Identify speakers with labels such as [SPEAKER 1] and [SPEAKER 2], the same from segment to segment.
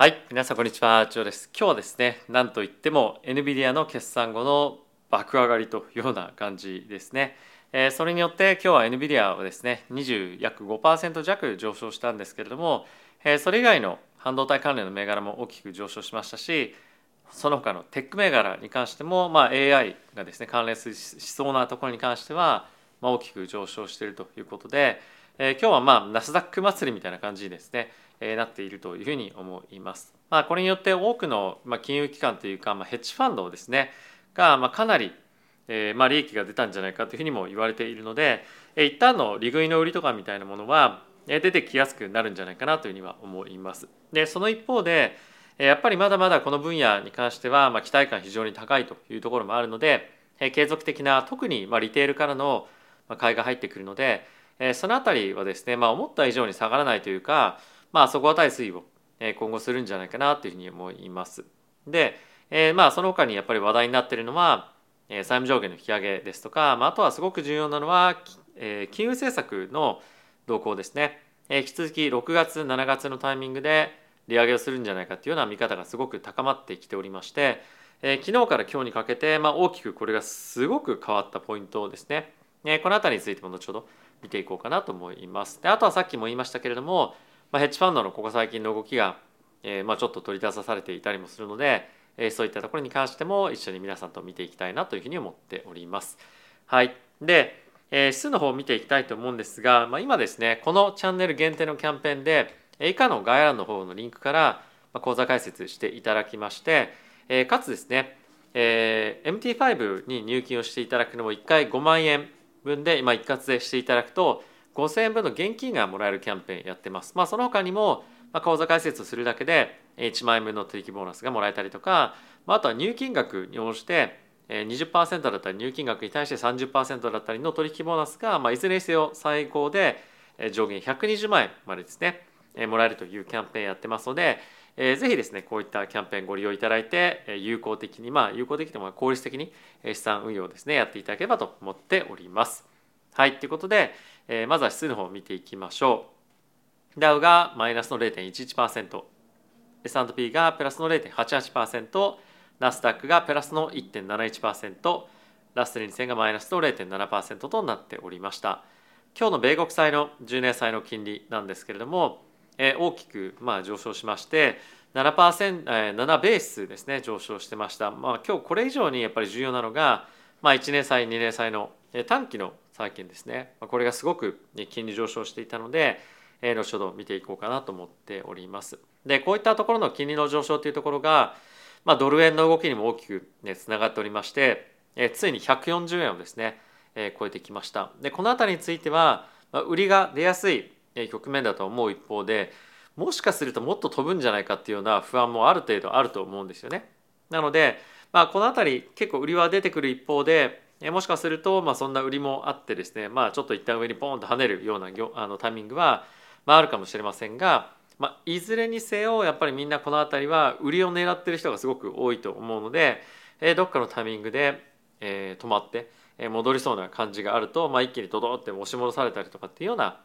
[SPEAKER 1] はい、皆さんこんにちは、ジョーです。今日はですね、なんといっても NVIDIA の決算後の爆上がりというような感じですね。えーそれによって今日は NVIDIA はですね、20約5%弱上昇したんですけれども、えーそれ以外の半導体関連の銘柄も大きく上昇しましたし、その他のテック銘柄に関しても、まあ、AI がですね関連しそうなところに関しては、まあ、大きく上昇しているということで、えー今日はまあナスダック祭りみたいな感じですね、なっているというふうに思います。まあ、これによって多くの、ま、金融機関というか、まあ、ヘッジファンドですねが、まあ、かなり、えーまあ、利益が出たんじゃないかというふうにも言われているので、えー一旦の利食いの売りとかみたいなものは、え出てきやすくなるんじゃないかなというふうには思います。でその一方でえやっぱりまだまだこの分野に関しては、まあ、期待感非常に高いというところもあるので、え継続的な特にまあリテールからのま買いが入ってくるので、えそのあたりはですね、まあ、思った以上に下がらないというか、まあ、底堅い推移を今後するんじゃないかなというふうに思います。で、えーまあその他にやっぱり話題になっているのは、え債務上限の引き上げですとか、まあ、あとはすごく重要なのは、え金融政策の動向ですね。え引き続き6月7月のタイミングで利上げをするんじゃないかというような見方がすごく高まってきておりまして、えー昨日から今日にかけて、まあ、大きくこれがすごく変わったポイントですね。えーこの辺りについても後ほど見ていこうかなと思います。であとはさっきも言いましたけれども、まあ、ヘッジファンドのここ最近の動きが、えーまあ、ちょっと取り出されていたりもするので、えーそういったところに関しても一緒に皆さんと見ていきたいなというふうに思っております。はい、で、えー指数の方を見ていきたいと思うんですが、まあ、今ですねこのチャンネル限定のキャンペーンで以下の概要欄の方のリンクから講座解説していただきまして、えーかつですね、えー MT5 に入金をしていただくのも1回5万円分で今一括でしていただくと5000円分の現金がもらえるキャンペーンやってます。まあ、その他にも、まあ、口座開設をするだけで1万円分の取引ボーナスがもらえたりとか、まあ、あとは入金額に応じて20%だったり入金額に対して30%だったりの取引ボーナスが、まあ、いずれにせよ最高で上限120万円までですね、もらえるというキャンペーンやってますので、えーぜひですねこういったキャンペーンご利用いただいて有効的にまあ有効的でも効率的に資産運用ですねやっていただければと思っております。はいということで、えーまずは指数の方を見ていきましょう。ダウがマイナスの0.11%、S&P がプラスの0.88%、ナスダックがプラスの1.71%、ラッセル2000がマイナスの0.7%となっておりました。今日の米国債の10年債の金利なんですけれども、えー大きくまあ上昇しまして7%、えー7ベースですね上昇してました。まあ今日これ以上にやっぱり重要なのが、まあ、1年債2年債の短期の債券ですね。これがすごく金利上昇していたので、後ほど見ていこうかなと思っております。でこういったところの金利の上昇というところが、まあ、ドル円の動きにも大きくねつながっておりまして、えついに140円をですね、え超えてきました。でこの辺りについては、ま、売りが出やすい局面だと思う一方でもしかするともっと飛ぶんじゃないかっていうような不安もある程度あると思うんですよね。なので、まあ、この辺り結構売りは出てくる一方でもしかするとまあそんな売りもあってですねまあちょっと一旦上にポンと跳ねるようなあのタイミングは、まあ、あるかもしれませんが、まあ、いずれにせよやっぱりみんなこの辺りは売りを狙ってる人がすごく多いと思うので、えどっかのタイミングで、え止まって、え戻りそうな感じがあると、まあ、一気にドドって押し戻されたりとかっていうような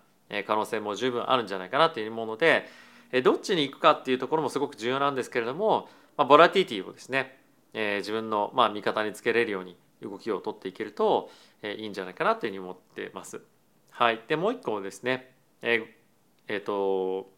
[SPEAKER 1] 可能性も十分あるんじゃないかなというもので、えどっちに行くかっていうところもすごく重要なんですけれども、まあ、ボラティティをですね、え自分のまあ味方につけれるように動きを取っていけると、えいいんじゃないかなというふうに思ってます。はい、でもう一個ですね、えーえーと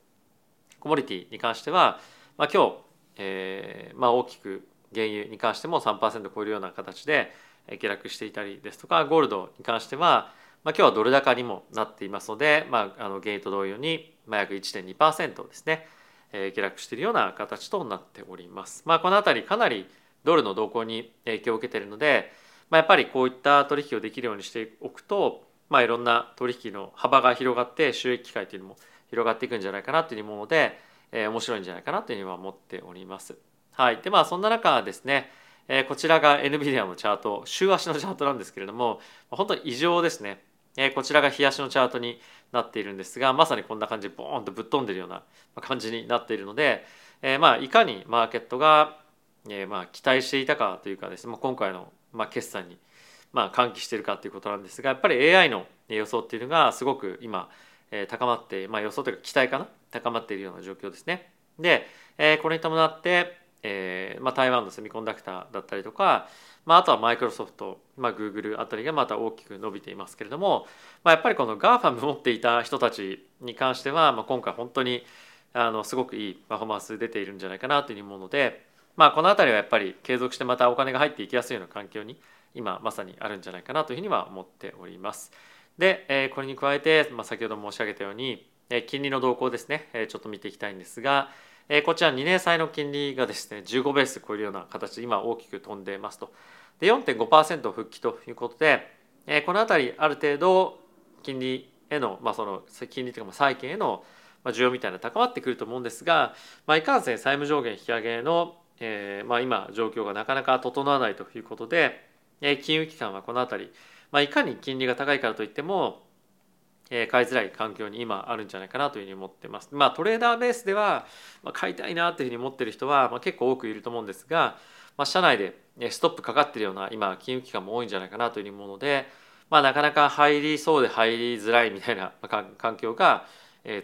[SPEAKER 1] コモディティに関しては、まあ、今日、えーまあ、大きく原油に関しても3%超えるような形で下落していたりですとかゴールドに関しては、まあ、今日はドル高にもなっていますので、まあ、あの原油と同様に、まあ、約1.2%ですね、え下落しているような形となっております。まあ、この辺りかなりドルの動向に影響を受けているので、まあ、やっぱりこういった取引をできるようにしておくと、まあ、いろんな取引の幅が広がって収益機会というのも広がっていくんじゃないかなというもので、えー面白いんじゃないかなというふうには思っております。はい、でまあそんな中ですね、えーこちらが NVIDIA のチャート週足のチャートなんですけれども本当に異常ですね、えーこちらが日足のチャートになっているんですがまさにこんな感じでボーンとぶっ飛んでるような感じになっているので、えーまあいかにマーケットが、えーまあ期待していたかというかですね、まあ、今回のまあ決算にまあ喚起しているかということなんですがやっぱり AI の予想っていうのがすごく今えー高まって、まあ、予想というか期待かな？高まっているような状況ですね。で、えー、これに伴って、えーまあ、台湾のセミコンダクターだったりとか、まあ、あとはマイクロソフト、まあ、グーグルあたりがまた大きく伸びていますけれども、まあ、やっぱりこの GAFAM 持っていた人たちに関しては、まあ、今回本当にあのすごくいいパフォーマンス出ているんじゃないかなというふうに思うので、まあ、この辺りはやっぱり継続してまたお金が入っていきやすいような環境に今まさにあるんじゃないかなというふうには思っております。で、えこれに加えて、ま、先ほど申し上げたように、え金利の動向ですね、えちょっと見ていきたいんですが、えこちら2年債の金利がですね15ベース超えるような形で今大きく飛んでいますと。で4.5%復帰ということで、えこの辺りある程度金利への、まあ、その金利というか債券への需要みたいな高まってくると思うんですが、まあ、いかんせん債務上限引き上げの、えーまあ、今状況がなかなか整わないということで、えー、金融機関はこの辺り、まあ、いかに金利が高いからといっても、えー、買いづらい環境に今あるんじゃないかなというふうに思ってます。まあ、トレーダーベースでは、まあ、買いたいなというふうに思ってる人は、まあ、結構多くいると思うんですが、まあ、社内でストップかかってるような今金融機関も多いんじゃないかなというふうに思うので、まあ、なかなか入りそうで入りづらいみたいな環境が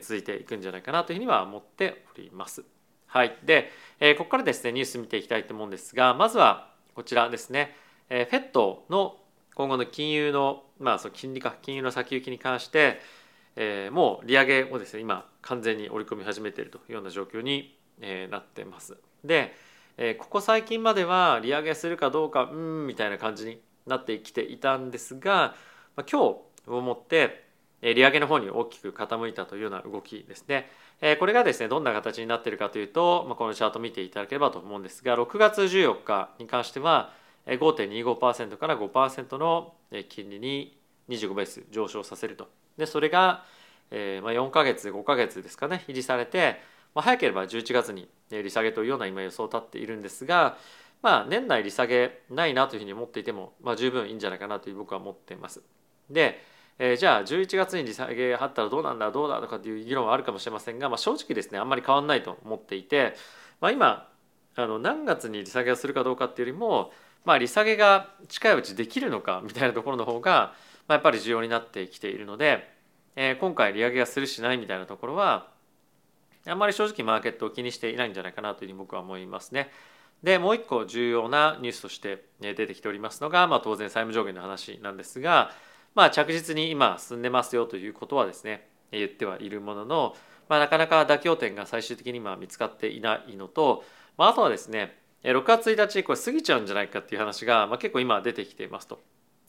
[SPEAKER 1] 続いていくんじゃないかなというふうには思っております。はい、で、えここからですねニュース見ていきたいと思うんですがまずはこちらですね FED の今後の金融の,、まあその金利か金融の先行きに関して、えー、もう利上げをですね今完全に織り込み始めているというような状況に、えー、なってます。で、えー、ここ最近までは利上げするかどうかうんみたいな感じになってきていたんですが、まあ、今日をもって利上げの方に大きく傾いたというような動きですね。えこれがですねどんな形になっているかというと、ま、このチャート見ていただければと思うんですが6月14日に関しては5.25%から5%の金利に25ベース上昇させるとでそれがえま4か月5か月ですかね維持されて、ま、早ければ11月に利下げというような今予想を立っているんですが、まあ、年内利下げないなというふうに思っていても、まあ、十分いいんじゃないかなという僕は思っています。で、えー、じゃあ11月に利下げあったらどうなんだどうだとかっていう議論はあるかもしれませんが、まあ、正直ですねあんまり変わらないと思っていて、まあ、今あの何月に利下げをするかどうかっていうよりもまあ、利下げが近いうちできるのかみたいなところの方が、まあ、やっぱり重要になってきているので、えー、今回利上げがするしないみたいなところはあんまり正直マーケットを気にしていないんじゃないかなというふうに僕は思いますね。でもう一個重要なニュースとして出てきておりますのが、まあ、当然債務上限の話なんですが、まあ、着実に今進んでますよということはですね言ってはいるものの、まあ、なかなか妥協点が最終的に今見つかっていないのと、まあ、あとはですね6月1日これ過ぎちゃうんじゃないかっていう話が、まあ、結構今出てきていますと。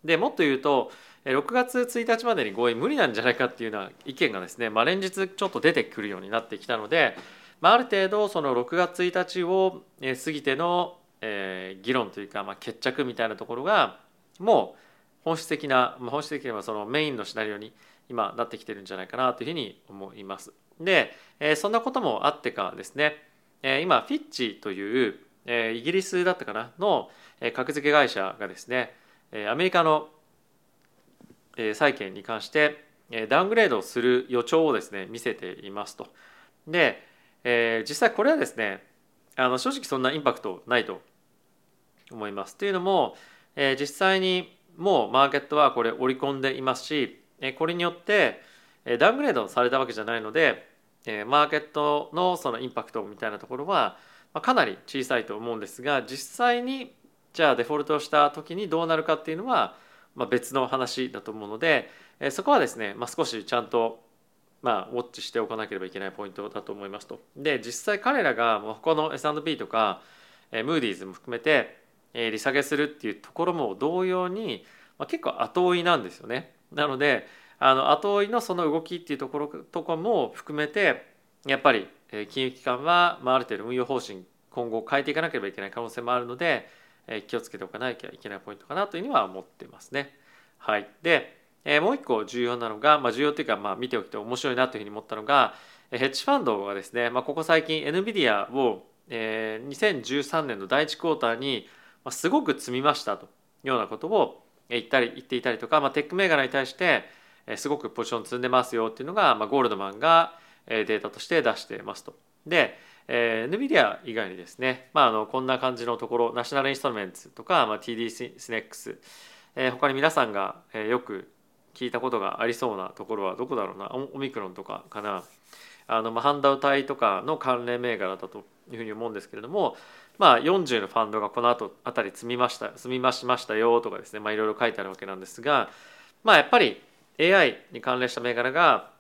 [SPEAKER 1] でもっと言うと6月1日までに合意無理なんじゃないかっていうような意見がですね、まあ、連日ちょっと出てくるようになってきたので、まあ、ある程度その6月1日を過ぎての、えー、議論というか、まあ、決着みたいなところがもう本質的な、本質的にはそのメインのシナリオに今なってきてるんじゃないかなというふうに思います。で、そんなこともあってかですね、今フィッチというイギリスだったかなの格付け会社がですねアメリカの債券に関してダウングレードする予兆をですね見せていますと。で、実際これはですねあの正直そんなインパクトないと思います。というのも、実際にもうマーケットはこれ織り込んでいますしこれによってダウングレードされたわけじゃないのでマーケットのそのインパクトみたいなところは、かなり小さいと思うんですが実際にじゃあデフォルトした時にどうなるかっていうのは、別の話だと思うので、そこはですね、少しちゃんとまあ、ウォッチしておかなければいけないポイントだと思いますと。で実際彼らが他の S&P とかムーディーズも含めて利下げするっていうところも同様に、まあ、結構後追いなんですよね。なのであの後追いのその動きっていうところとかも含めてやっぱり金融機関は、まあ、ある程度運用方針今後変えていかなければいけない可能性もあるので気をつけておかなきゃいけないポイントかなというふうには思ってますね。はい、でもう一個重要なのが、まあ、重要というか、まあ、見ておきて面白いなというふうに思ったのがヘッジファンドがですね、まあ、ここ最近 NVIDIA を、えー、2013年の第1クォーターにまあすごく積みましたというようなことを言ったり言っていたりとか、まあ、テック銘柄に対してすごくポジション積んでますよっていうのが、まあ、ゴールドマンがデータとして出してますと。で、えー、NVIDIA 以外にですね、まあ、あのこんな感じのところナショナルインストルメンツとか、まあ、TD スネックス、えー、他に皆さんが、よく聞いたことがありそうなところはどこだろうなオミクロンとかかなあのまあ半導体とかの関連銘柄だというふうに思うんですけれども、まあ、40のファンドがこの後あたり積みました積み増しましたよとかですね、まあ、いろいろ書いてあるわけなんですが、まあ、やっぱり AI に関連した銘柄が、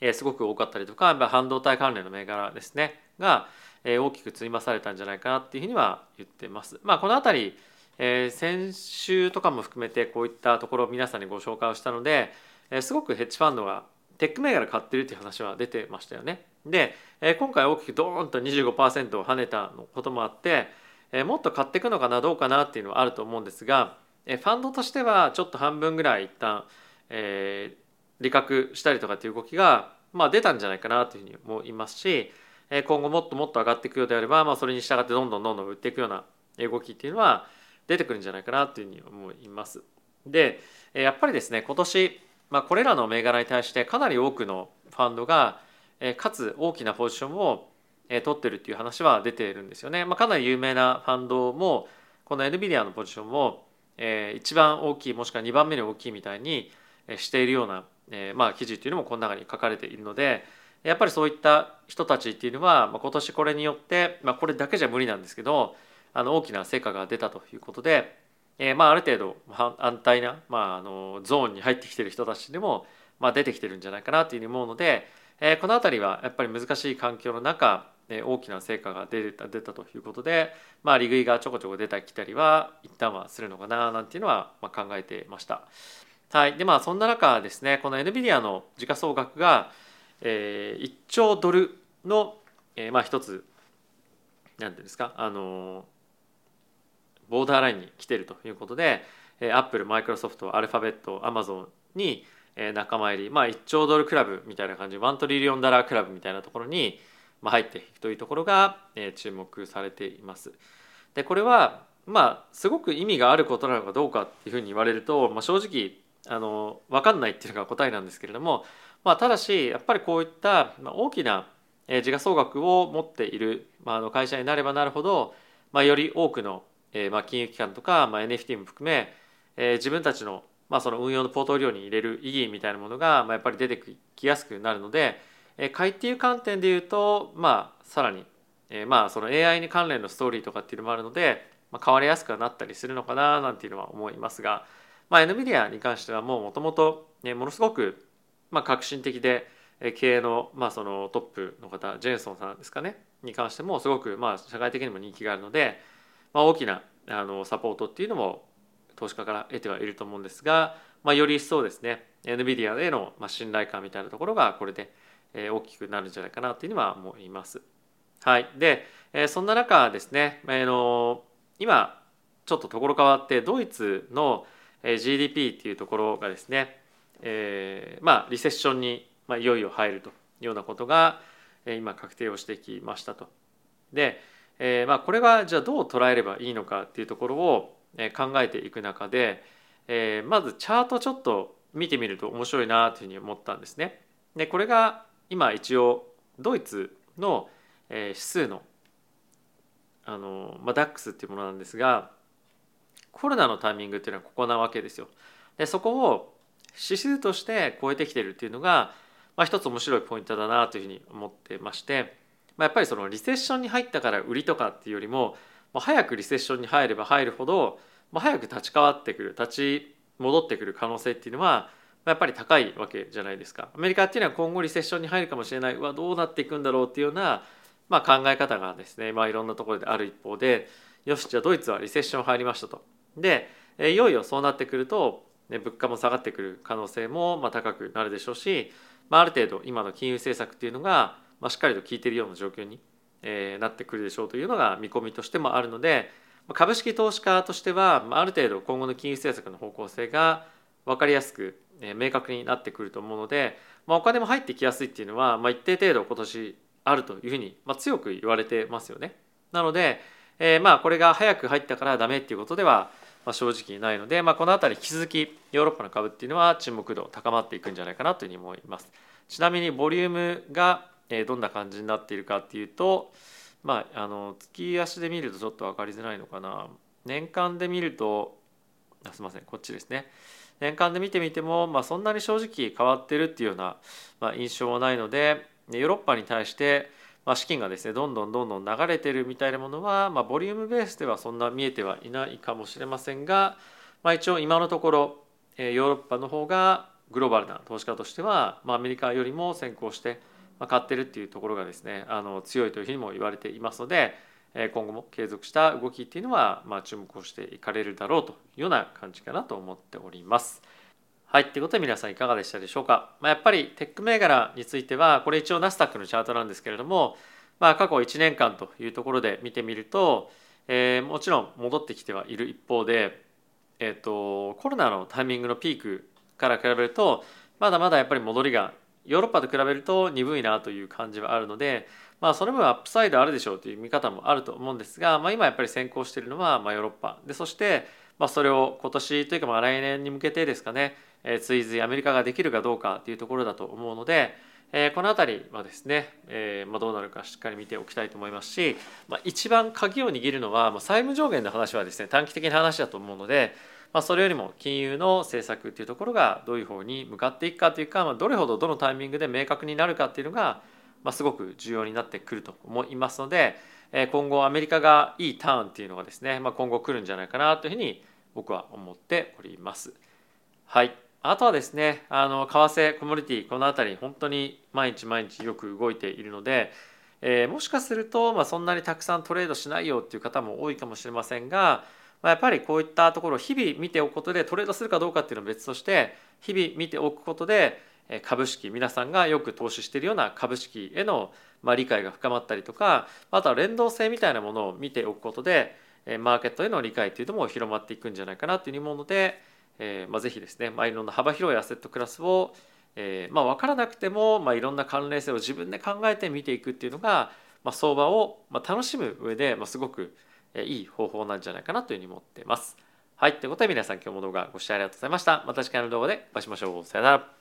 [SPEAKER 1] えー、すごく多かったりとか半導体関連の銘柄ですねが、えー、大きく積み増されたんじゃないかなっていうふうには言ってます。まあ、この辺り、えー、先週とかも含めてこういったところを皆さんにご紹介をしたので、えー、すごくヘッジファンドがテック銘柄買ってるっていう話は出てましたよね。で、えー、今回大きくドーンと25%を跳ねたこともあって、えー、もっと買っていくのかなどうかなっていうのはあると思うんですが、えー、ファンドとしてはちょっと半分ぐらい一旦、えー、利確したりとかっていう動きが、まあ、出たんじゃないかなというふうに思いますし、えー、今後もっともっと上がっていくようであれば、まあ、それに従ってどんどんどんどん売っていくような動きっていうのは出てくるんじゃないかなというふうに思います。でえやっぱりですね今年まあ、これらの銘柄に対してかなり多くのファンドが、えかつ大きなポジションを、え取ってるっていう話は出ているんですよね。まあ、かなり有名なファンドもこの NVIDIA のポジションも、え一番大きいもしくは2番目に大きいみたいにしているような、えまあ、記事っていうのもこの中に書かれているのでやっぱりそういった人たちっていうのは、まあ、今年これによって、まあ、これだけじゃ無理なんですけどあの大きな成果が出たということでえー、まあある程度安泰な、まあ、あのゾーンに入ってきてる人たちでも、まあ、出てきてるんじゃないかなというふうに思うので、えー、この辺りはやっぱり難しい環境の中、えー、大きな成果が出た出たということで、まあ、利食いがちょこちょこ出たきたりは一旦はするのかななんていうのは、まあ、考えてました。はい、でまあそんな中ですねこの NVIDIA の時価総額が、えー、1兆ドルの、えー、まあ一つ何ていうんですかあのボーダーラインに来てるということでアップルマイクロソフトアルファベットアマゾンに仲間入りまあ1兆ドルクラブみたいな感じ1 trillion dollar club みたいなところに入っていくというところが注目されています。でこれはまあすごく意味があることなのかどうかっていうふうに言われると、まあ、正直あの分かんないっていうのが答えなんですけれども、まあ、ただしやっぱりこういった大きな時価総額を持っている、まあ、会社になればなるほど、まあ、より多くのえー、まあ金融機関とか、まあ、NFT も含め、えー、自分たちの,、まあその運用のポートフォリオに入れる意義みたいなものが、まあ、やっぱり出てきやすくなるので、えー、買いっていう観点で言うと、まあ、さらに、えー、まあその AI に関連のストーリーとかっていうのもあるので、まあ、変わりやすくはなったりするのかななんていうのは思いますが、まあ、NVIDIA に関してはもうもともとものすごく、まあ、革新的で経営の,、まあそのトップの方ジェンソンさんですかねに関してもすごくまあ社会的にも人気があるので、まあ、大きなあのサポートっていうのも投資家から得てはいると思うんですが、まあ、より一層ですね NVIDIA への信頼感みたいなところがこれで大きくなるんじゃないかなというのは思います。はい、でそんな中ですね、あの今ちょっとところ変わってドイツの GDP っていうところがですね、えー、まあリセッションに、まあ、いよいよ入るというようなことが今確定をしてきましたと。でえー、まあ、これがじゃあどう捉えればいいのかっていうところを考えていく中で、えー、まずチャートちょっと見てみると面白いなというふうに思ったんですね。でこれが今一応ドイツの指数のあの、まあ、DAX っていうものなんですがコロナのタイミングっていうのはここなわけですよ。でそこを指数として超えてきてるっていうのが、まあ、一つ面白いポイントだなというふうに思ってましてまあ、やっぱりそのリセッションに入ったから売りとかっていうよりも、まあ、早くリセッションに入れば入るほど、まあ、早く立ち変わってくる立ち戻ってくる可能性っていうのはやっぱり高いわけじゃないですか。アメリカっていうのは今後リセッションに入るかもしれないうわどうなっていくんだろうっていうような、まあ、考え方がですね、まあ、いろんなところである一方でよしじゃあドイツはリセッション入りましたと。でいよいよそうなってくると、ね、物価も下がってくる可能性もまあ高くなるでしょうし、まあ、ある程度今の金融政策っていうのがまあ、しっかりと効いているような状況に、えーなってくるでしょうというのが見込みとしてもあるのでま株式投資家としてはまある程度今後の金融政策の方向性が分かりやすくえ明確になってくると思うので、まあ、お金も入ってきやすいっていうのは、まあ、一定程度今年あるというふうに、まあ、強く言われてますよね。なので、えー、まあこれが早く入ったからダメっていうことでは、まあ、正直ないので、まあ、この辺り引き続きヨーロッパの株っていうのは注目度高まっていくんじゃないかなというふうに思います。ちなみにボリュームがえどんな感じになっているかっていうとまああの月足で見るとちょっと分かりづらいのかな。年間で見るとあすいませんこっちですね。年間で見てみても、まあ、そんなに正直変わってるっていうような、まあ、印象はないので、ヨーロッパに対してまあ、資金がですねどんどんどんどん流れてるみたいなものは、まあ、ボリュームベースではそんな見えてはいないかもしれませんが、まあ、一応今のところヨーロッパの方がグローバルな投資家としては、まあ、アメリカよりも先行して買ってるっていうところがですねあの強いというふうにも言われていますので今後も継続した動きっていうのは、まあ、注目をしていかれるだろうというような感じかなと思っております。はい、ということで皆さんいかがでしたでしょうか。まあ、やっぱりテック銘柄については、これ一応ナスダックのチャートなんですけれども、まあ、過去1年間というところで見てみると、えー、もちろん戻ってきてはいる一方で、えーと、コロナのタイミングのピークから比べるとまだまだやっぱり戻りがヨーロッパと比べると鈍いなという感じはあるので、まあ、その分アップサイドあるでしょうという見方もあると思うんですが、まあ、今やっぱり先行しているのはまあヨーロッパ。でそしてまあそれを今年というかまあ来年に向けてですかねえー、追随アメリカができるかどうかというところだと思うので、えー、この辺りはですね、えーまあ、どうなるかしっかり見ておきたいと思いますし、まあ、一番鍵を握るのは、まあ、債務上限の話はですね短期的な話だと思うので、まあ、それよりも金融の政策っていうところがどういう方に向かっていくかというか、まあ、どれほどどのタイミングで明確になるかっていうのが、まあ、すごく重要になってくると思いますので、今後アメリカがいいターンっていうのがですね、まあ、今後来るんじゃないかなというふうに僕は思っております。はいあとはですねあの為替コモディティこの辺り本当に毎日毎日よく動いているので、えー、もしかすると、まあ、そんなにたくさんトレードしないよっていう方も多いかもしれませんが、まあ、やっぱりこういったところを日々見ておくことでトレードするかどうかっていうのは別として日々見ておくことで株式皆さんがよく投資しているような株式へのまあ理解が深まったりとかあとは連動性みたいなものを見ておくことでマーケットへの理解というのも広まっていくんじゃないかなというふうに思うのでえーまあ、ぜひですね、まあ、いろんな幅広いアセットクラスを、えーまあ、分からなくても、まあ、いろんな関連性を自分で考えて見ていくっていうのが、まあ、相場を、まあ、楽しむ上で、まあ、すごくいい方法なんじゃないかなというふうに思っています。はい。ということで皆さん今日も動画ご視聴ありがとうございました。また次回の動画でお会いしましょう。さよなら。